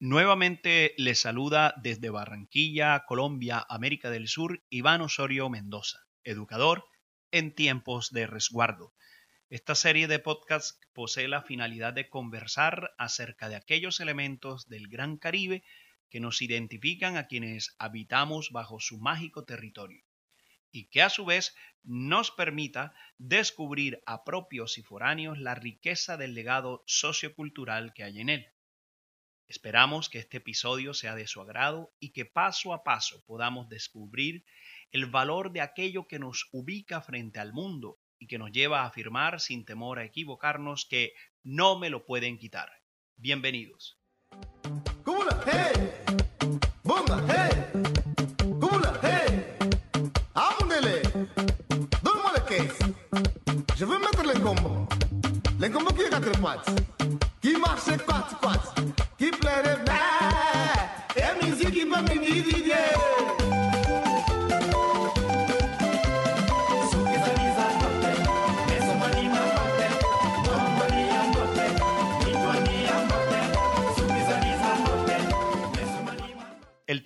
Nuevamente les saluda desde Barranquilla, Colombia, América del Sur, Iván Osorio Mendoza, educador en tiempos de resguardo. Esta serie de podcasts posee la finalidad de conversar acerca de aquellos elementos del Gran Caribe que nos identifican a quienes habitamos bajo su mágico territorio y que a su vez nos permita descubrir a propios y foráneos la riqueza del legado sociocultural que hay en él. Esperamos que este episodio sea de su agrado y que paso a paso podamos descubrir el valor de aquello que nos ubica frente al mundo y que nos lleva a afirmar sin temor a equivocarnos que no me lo pueden quitar. Bienvenidos.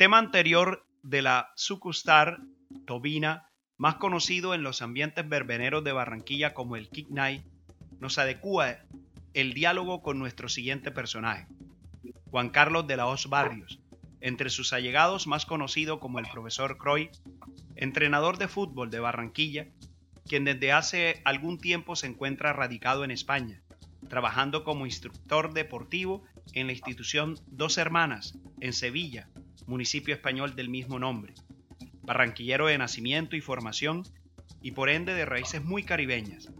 Tema anterior de la Sukustar, Tobina, más conocido en los ambientes verbeneros de Barranquilla como el Kick Night, nos adecua el diálogo con nuestro siguiente personaje, Juan Carlos de la Hoz Barrios, entre sus allegados más conocido como el profesor Croy, entrenador de fútbol de Barranquilla, quien desde hace algún tiempo se encuentra radicado en España, trabajando como instructor deportivo en la institución Dos Hermanas, en Sevilla, municipio español del mismo nombre barranquillero de nacimiento y formación, y por ende de raíces muy caribeñas.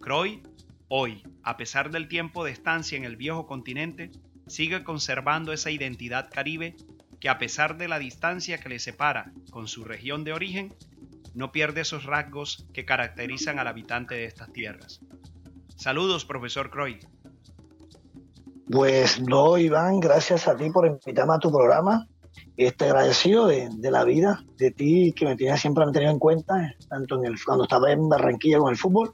Croy, hoy, a pesar del tiempo de estancia en el viejo continente, sigue conservando esa identidad caribe que a pesar de la distancia que le separa con su región de origen, no pierde esos rasgos que caracterizan al habitante de estas tierras. Saludos, profesor Croy. Pues no, Iván, gracias a ti por invitarme a tu programa este, agradecido de, la vida, de ti que me tienes siempre han tenido en cuenta, tanto en el, cuando estaba en Barranquilla con el fútbol,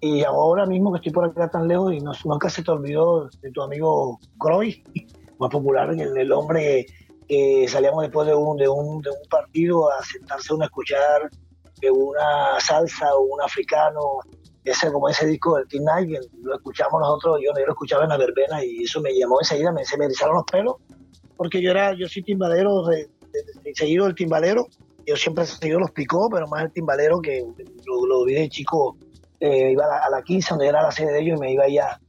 y ahora mismo que estoy por acá tan lejos y no, nunca se te olvidó de tu amigo Croy, más popular, el, el hombre que salíamos después de un, de un, de un partido a sentarse a escuchar una salsa o un africano, ese como ese disco del Teen Night, lo escuchamos nosotros, yo, yo lo escuchaba en la verbena y eso me llamó enseguida, me, se me erizaron los pelos porque yo era, yo soy timbalero, de, seguido del timbalero, yo siempre he seguido los picó, pero más el timbalero que lo, vi de chico, eh, iba a la, 15 donde era la sede de ellos y me iba ya,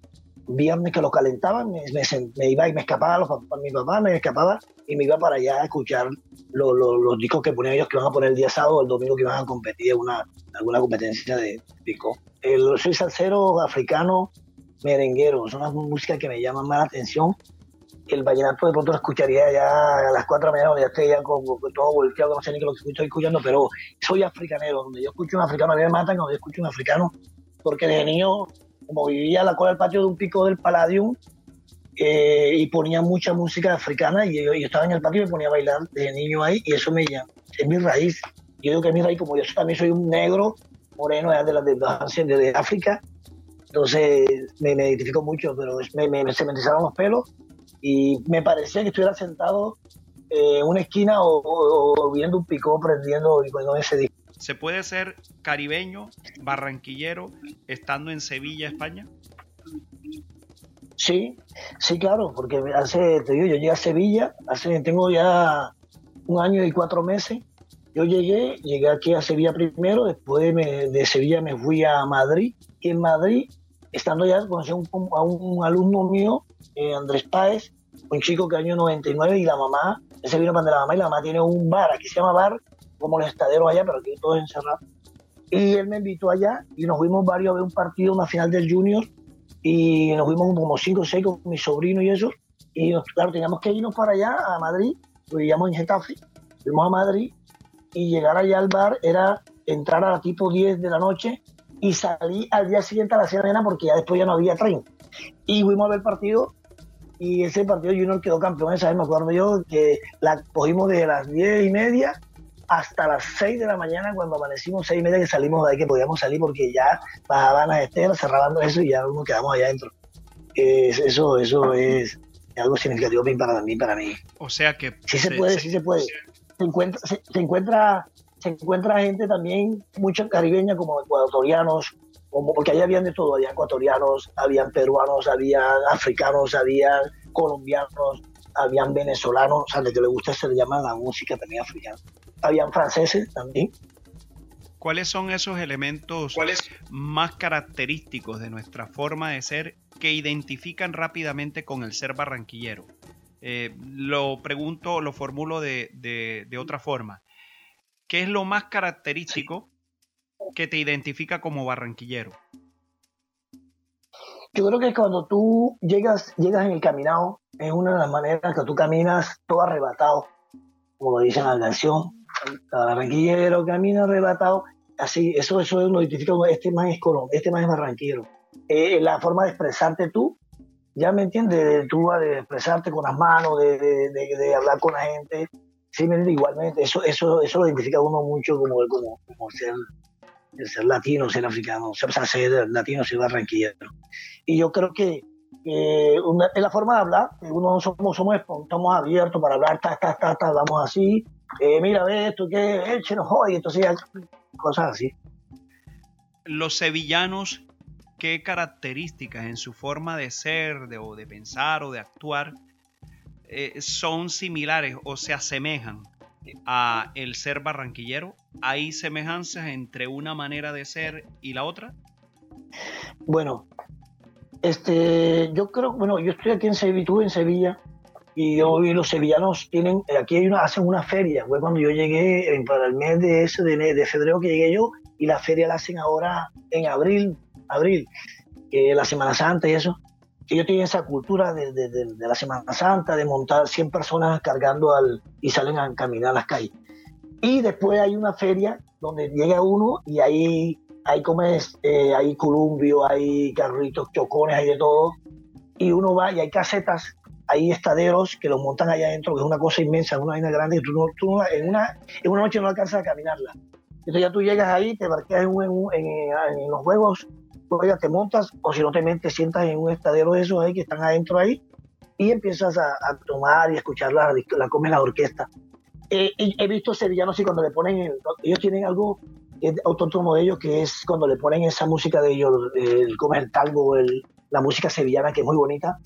viernes que lo calentaban, me, iba y me escapaba, los, mi papá me escapaba y me iba para allá a escuchar los discos que ponían ellos que iban a poner el día sábado o el domingo que iban a competir en una, alguna competencia de picó. El, soy salsero africano merenguero, son las músicas que me llaman más la atención el vallenato de pronto lo escucharía ya a las 4 de la mañana, donde ya esté ya con, todo volteado, no sé ni qué lo que estoy escuchando, pero soy africanero, donde yo escucho un africano, a mí me matan cuando yo escucho un africano, porque desde niño, como vivía a la cola del patio de un pico del Palladium, eh, y ponía mucha música africana, y yo, estaba en el patio y me ponía a bailar desde niño ahí, y eso me llama, es mi raíz. Yo digo que es mi raíz, como yo también soy un negro, moreno de, las de, de, África, entonces me, identifico mucho, pero me, me, se me los pelos y me parecía que estuviera sentado en una esquina o, viendo un picó prendiendo con ese disco. ¿Se puede ser caribeño, barranquillero, estando en Sevilla, España? Sí, sí, claro, porque hace, te digo, yo llegué a Sevilla, hace, tengo ya un año y cuatro meses. Yo llegué, llegué aquí a Sevilla primero, después de Sevilla me fui a Madrid, y en Madrid, estando ya, conocí a un, alumno mío, eh, Andrés Páez, un chico que año 99 y la mamá, ese vino para la mamá y la mamá tiene un bar, aquí se llama bar, como el estadero allá, pero aquí todo encerrado. Y él me invitó allá y nos fuimos varios a ver un partido, una final del Junior, y nos fuimos como cinco o seis con mi sobrino y eso. Y claro, teníamos que irnos para allá, a Madrid, lo vivíamos en Getafe, fuimos a Madrid y llegar allá al bar era entrar a tipo 10 de la noche y salí al día siguiente a la cena porque ya después ya no había tren. Y fuimos a ver el partido y ese partido Junior quedó campeón esa vez, me acuerdo yo, que la cogimos desde las diez y media hasta las 6 de la mañana cuando amanecimos, seis y media que salimos de ahí, que podíamos salir porque ya bajaban a Estela, cerraban eso y ya nos quedamos allá adentro. eso, eso es algo significativo para mí, para mí. O sea que... Sí se, puede, sí se puede. Se encuentra, se, encuentra, se encuentra gente también, mucha caribeña como ecuatorianos, como, porque ahí habían de todo, había ecuatorianos, habían peruanos, había africanos, había colombianos, habían venezolanos, o sea, de que le gusta se le llama la música también africana. Habían franceses también. ¿Cuáles son esos elementos más característicos de nuestra forma de ser que identifican rápidamente con el ser barranquillero? Eh, lo pregunto, lo formulo de, otra forma. ¿Qué es lo más característico que te identifica como barranquillero? Yo creo que cuando tú llegas, llegas en el caminado, es una de las maneras que tú caminas todo arrebatado, como dice en la canción. El barranquillero camina arrebatado así, eso, eso lo identifica, este más es Colón, este más es barranquero. Eh, la forma de expresarte tú, ya me entiendes, tú de expresarte con las manos, de, de, de, hablar con la gente, sí, me igualmente, eso, eso, eso lo identifica uno mucho como, como, como ser, ser latino, ser africano, sea, ser latino, ser barranquillero. Y yo creo que eh, es la forma de hablar, uno somos, somos, estamos abiertos para hablar, ta, ta, ta, ta, vamos así, eh, mira, ve esto, que échenos hoy, entonces cosas así. Los sevillanos, ¿qué características en su forma de ser, de, o de pensar o de actuar eh, son similares o se asemejan a el ser barranquillero? ¿Hay semejanzas entre una manera de ser y la otra? Bueno, este, yo creo, bueno, yo estoy aquí en Sevilla, en Sevilla, y los sevillanos tienen, aquí hay una, hacen una feria, fue cuando yo llegué para el mes de ese de, febrero que llegué yo, y la feria la hacen ahora en abril, abril, la Semana Santa y eso. Ellos tienen esa cultura de, la Semana Santa, de montar 100 personas cargando al, y salen a caminar a las calles. Y después hay una feria donde llega uno y ahí hay comes, eh, hay columbio, hay carritos, chocones, hay de todo. Y uno va y hay casetas hay estaderos que los montan allá adentro, que es una cosa inmensa, una vaina grande, y tú, tú en, una, en una noche no alcanzas a caminarla. Entonces ya tú llegas ahí, te marcas en, en, los juegos, ya te montas, o si no te, sientas en un estadero de esos ahí que están adentro ahí, y empiezas a, tomar y escuchar la, la comes la orquesta. Eh, he visto sevillanos y cuando le ponen, ellos tienen algo que es autónomo de ellos, que es cuando le ponen esa música de ellos, el, comer el tango, el, la música sevillana, que es muy bonita,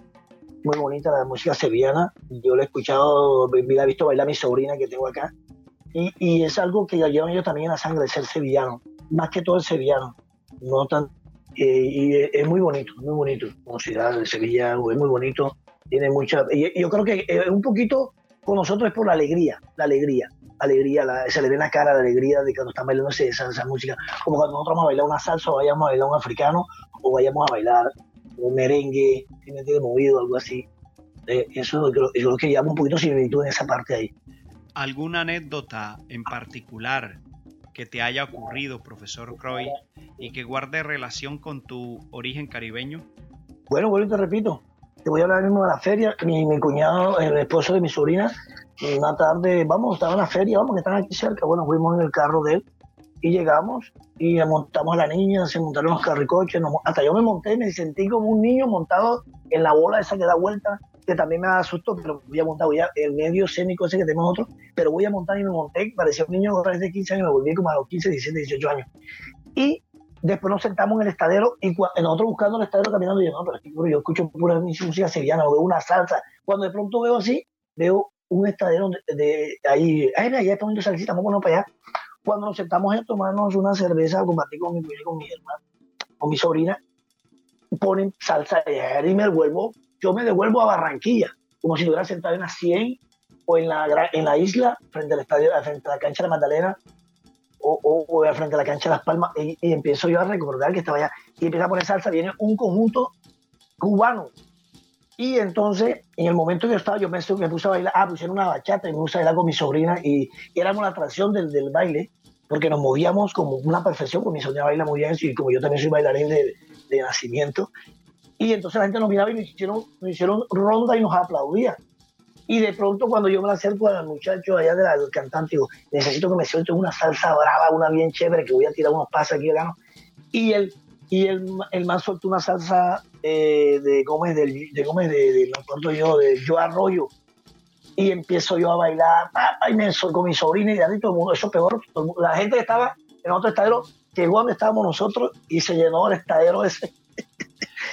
muy bonita la música sevillana. Yo la he escuchado, la he visto bailar a mi sobrina que tengo acá. Y, y es algo que llevan ellos también en la sangre, ser sevillano. Más que todo el sevillano. No tan, eh, y es muy bonito, muy bonito. Como ciudad de Sevilla, es muy bonito. Tiene mucha. Y yo creo que es un poquito con nosotros es por la alegría, la alegría, alegría, se le ve la cara la alegría de cuando están bailando esa, esa, música, como cuando nosotros vamos a bailar una salsa o vayamos a bailar un africano o vayamos a bailar un merengue, tiene movido, algo así. Eh, eso yo, creo que llama un poquito similitud en esa parte ahí. ¿Alguna anécdota en particular que te haya ocurrido, profesor Croy, y que guarde relación con tu origen caribeño? Bueno, bueno, te repito, te voy a hablar mismo de la feria. Mi, mi cuñado, el esposo de mi sobrina, una tarde, vamos, estaba en la feria, vamos, que están aquí cerca. Bueno, fuimos en el carro de él y llegamos y montamos a la niña, se montaron los carricoches, hasta yo me monté, me sentí como un niño montado en la bola esa que da vuelta, que también me da susto, pero voy a montar, voy el medio escénico ese que tenemos nosotros, pero voy a montar y me monté, parecía un niño de 15 años, me volví como a los 15, 17, 18 años. Y después nos sentamos en el estadero y nosotros buscando el estadero caminando, yo, no, pero aquí, yo escucho pura música sevillana, o veo una salsa, cuando de pronto veo así, veo un estadero de, ahí, ay, allá está poniendo salsita, vámonos para allá cuando nos sentamos a tomarnos una cerveza, compartir con mi, con mi hermano, con mi sobrina, ponen salsa de y me devuelvo, yo me devuelvo a Barranquilla, como si estuviera sentado en la 100 o en la, en la isla, frente al estadio, frente a la cancha de Magdalena, o, o, frente a la cancha de Las Palmas, y, empiezo yo a recordar que estaba allá, y empieza a poner salsa, viene un conjunto cubano, y entonces, en el momento que yo estaba, yo me, puse a bailar, ah, pusieron una bachata y me puse a bailar con mi sobrina y, éramos la atracción del, del, baile, porque nos movíamos como una perfección, con mi sobrina baila muy bien y como yo también soy bailarín de, de nacimiento. Y entonces la gente nos miraba y nos hicieron, nos hicieron ronda y nos aplaudía. Y de pronto cuando yo me acerco al muchacho allá del cantante, digo, necesito que me suelte una salsa brava, una bien chévere, que voy a tirar unos pasos aquí, gano. Y él y el, el man soltó una salsa eh, de Gómez, de, de Gómez, de, de, acuerdo yo, de Yo Arroyo, y empiezo yo a bailar, y me, con mi sobrina y de todo el mundo, eso peor, la gente que estaba en otro estadero llegó donde estábamos nosotros y se llenó el estadero ese,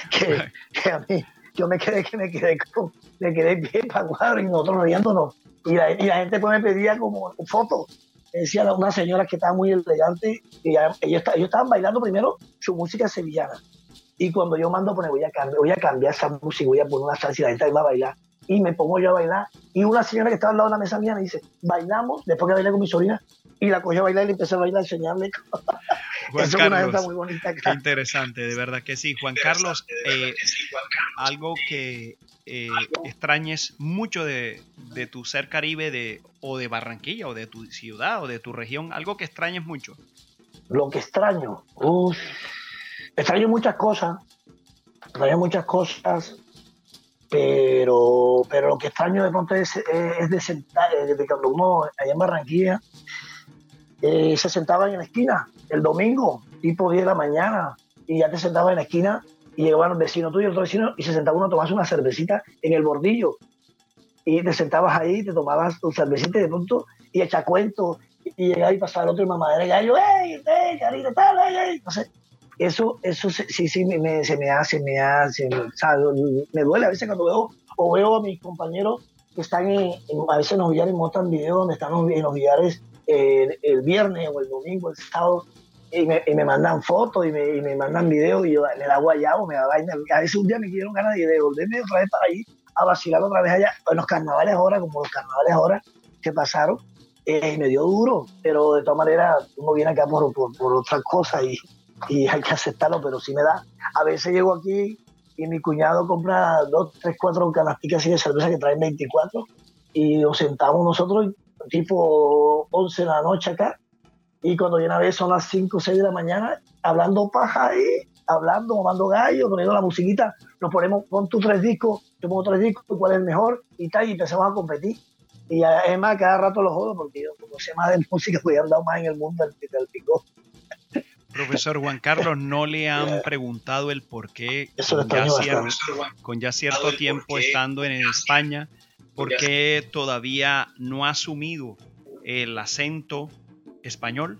que, que, a mí, yo me quedé, que me quedé, con, me quedé bien para cuadro y nosotros riéndonos, y la, y la gente pues me pedía como fotos, decía una señora que estaba muy elegante, y ellos, ellos estaban bailando primero su música sevillana, y cuando yo mando poner, voy a cambiar, voy a cambiar esa música, voy a poner una salsa y la gente va a bailar, y me pongo yo a bailar. Y una señora que estaba al lado de la mesa mía me dice, bailamos, después que bailé con mi sobrina, y la cogí a bailar y le empecé a bailar, a enseñarle. Juan Eso Carlos, es una muy bonita. Qué interesante, de verdad que sí. Juan Carlos, eh, algo que eh, extrañes mucho de, de, tu ser caribe de, o de Barranquilla o de tu ciudad o de tu región, algo que extrañes mucho. Lo que extraño, extraño muchas cosas, extraño muchas cosas, pero, pero lo que extraño de pronto es, es de sentar, eh, de cuando uno allá en Barranquilla eh, se sentaba en la esquina el domingo, tipo 10 de la mañana, y ya te sentabas en la esquina y llegaban los vecinos tuyos, otro vecino, y se sentaba uno a una cervecita en el bordillo. Y te sentabas ahí, te tomabas tu cervecita de pronto, y echa cuento, y llegaba y pasaba el otro y mamadera y gallo, ¡ey, ey, carita, tal, ey, ey! Entonces, eso, eso sí, sí, me, se me hace, me hace, me duele a veces cuando veo, o veo a mis compañeros que están en, a veces en los billares, montan videos donde están en los billares eh, el viernes o el domingo, el sábado, y me, y me mandan fotos y me, y me, mandan videos y yo le da guayabo, me da vaina. A veces un día me quiero ganas de devolverme otra vez para ahí a vacilar otra vez allá. En los carnavales ahora, como los carnavales ahora que pasaron, eh, me dio duro, pero de todas maneras uno viene acá por, por, por otras cosas y, y hay que aceptarlo, pero sí me da. A veces llego aquí y mi cuñado compra dos, tres, cuatro canasticas de cerveza que traen 24 y nos sentamos nosotros tipo 11 de la noche acá y cuando viene a ver son las 5 o 6 de la mañana hablando paja ahí, hablando, mamando gallo, poniendo la musiquita, nos ponemos, pon tus tres discos, yo pongo tres discos, cuál es el mejor y tal, y empezamos a competir. Y es más, cada rato lo jodo porque yo como sé más de música, pues he andado más en el mundo del, del. Profesor Juan Carlos, ¿no le han preguntado el por qué con ya, cierto, con ya cierto tiempo estando en España, por qué todavía no ha asumido el acento español?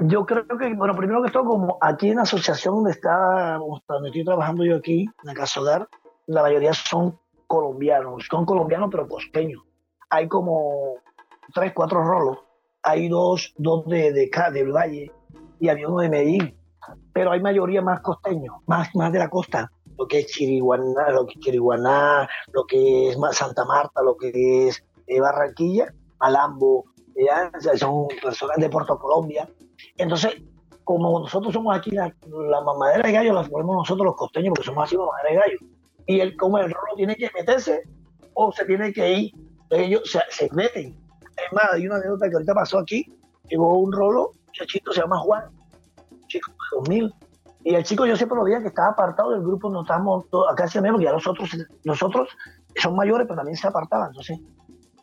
Yo creo que, bueno, primero que todo, como aquí en la asociación donde, está, donde estoy trabajando yo aquí, en la Casa Hogar, la mayoría son colombianos, son colombianos pero costeños. Hay como tres, cuatro rolos. Hay dos, dos de, de, del Valle y había uno de Medellín. Pero hay mayoría más costeños, más, más de la costa. Lo que es Chiriguaná, lo que es Chiriguaná, lo que es Santa Marta, lo que es eh, Barranquilla, Malambo, son personas de Puerto Colombia. Entonces, como nosotros somos aquí, la, mamadera de gallo la ponemos nosotros los costeños, porque somos así mamadera de gallo. Y él, como el rolo tiene que meterse o se tiene que ir, ellos se, se meten. Es más, hay una anécdota que ahorita pasó aquí, llegó un rolo chico se llama Juan, chico de 2000. Y el chico yo siempre lo veía que estaba apartado del grupo, no estábamos acá hacia menos, porque ya nosotros, nosotros son mayores, pero también se apartaban. Entonces,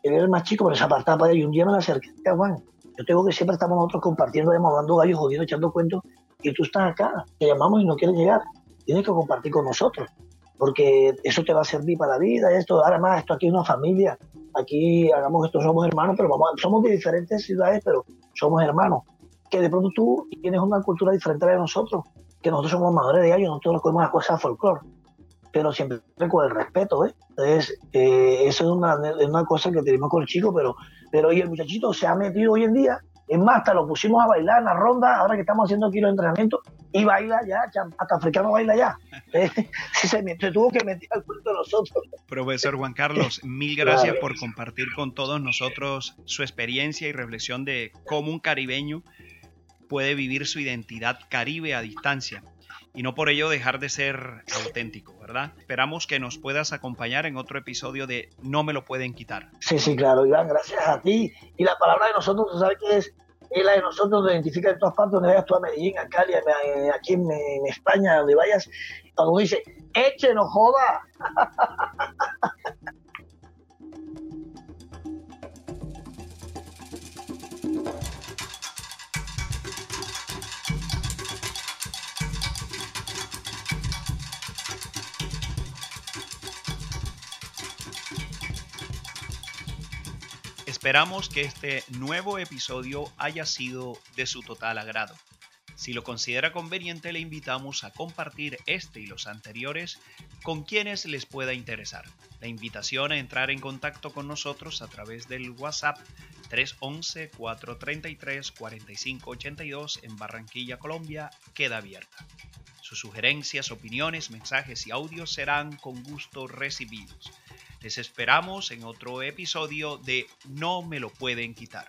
él era el más chico, pero se apartaba para él. Y un día me acerqué a Juan. Yo tengo que siempre estamos nosotros compartiendo, mandando gallos, jodiendo, echando cuentos, y tú estás acá, te llamamos y no quieres llegar. Tienes que compartir con nosotros, porque eso te va a servir para la vida. Esto, además, esto aquí es una familia. Aquí hagamos esto, somos hermanos, pero vamos, somos de diferentes ciudades, pero somos hermanos que de pronto tú tienes una cultura diferente a la de nosotros, que nosotros somos madres de gallo, nosotros nos comemos las cosas folclore, pero siempre con el respeto, ¿eh? Entonces, eh, eso es una, es una, cosa que tenemos con el chico, pero, pero hoy el muchachito se ha metido hoy en día, es más, hasta lo pusimos a bailar en la ronda, ahora que estamos haciendo aquí los entrenamientos, y baila ya, hasta africano baila ya. se, se, tuvo que meter al cuento de nosotros. Profesor Juan Carlos, mil gracias por compartir con todos nosotros su experiencia y reflexión de cómo un caribeño puede vivir su identidad caribe a distancia y no por ello dejar de ser auténtico, ¿verdad? Esperamos que nos puedas acompañar en otro episodio de No me lo pueden quitar. Sí, sí, claro, Iván, gracias a ti. Y la palabra de nosotros, tú sabes que es, es la de nosotros, nos identifica en todas partes, donde vayas tú a Medellín, a Cali, aquí en, en España, donde vayas, cuando dice, eche, no joda. Esperamos que este nuevo episodio haya sido de su total agrado. Si lo considera conveniente, le invitamos a compartir este y los anteriores con quienes les pueda interesar. La invitación a entrar en contacto con nosotros a través del WhatsApp 311-433-4582 en Barranquilla, Colombia, queda abierta. Sus sugerencias, opiniones, mensajes y audios serán con gusto recibidos. Les esperamos en otro episodio de No me lo pueden quitar.